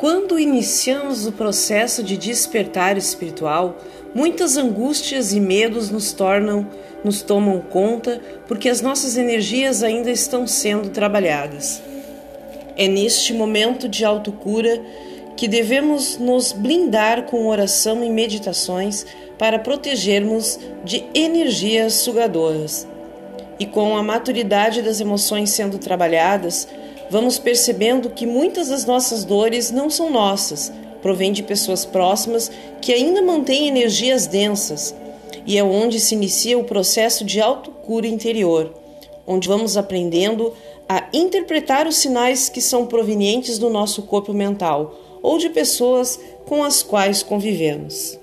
Quando iniciamos o processo de despertar espiritual, muitas angústias e medos nos tornam, nos tomam conta, porque as nossas energias ainda estão sendo trabalhadas. É neste momento de autocura que devemos nos blindar com oração e meditações para protegermos de energias sugadoras. E com a maturidade das emoções sendo trabalhadas, vamos percebendo que muitas das nossas dores não são nossas, provém de pessoas próximas que ainda mantêm energias densas, e é onde se inicia o processo de autocura interior, onde vamos aprendendo a interpretar os sinais que são provenientes do nosso corpo mental ou de pessoas com as quais convivemos.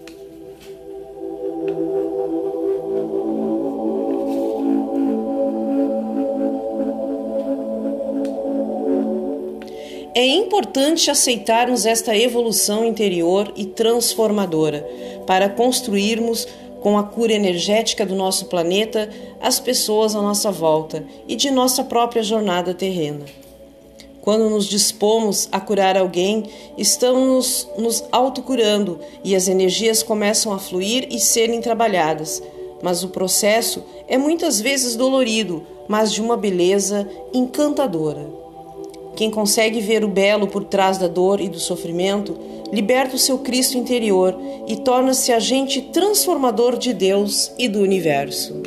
É importante aceitarmos esta evolução interior e transformadora para construirmos com a cura energética do nosso planeta as pessoas à nossa volta e de nossa própria jornada terrena. Quando nos dispomos a curar alguém, estamos nos autocurando e as energias começam a fluir e serem trabalhadas. Mas o processo é muitas vezes dolorido, mas de uma beleza encantadora. Quem consegue ver o belo por trás da dor e do sofrimento, liberta o seu Cristo interior e torna-se agente transformador de Deus e do universo.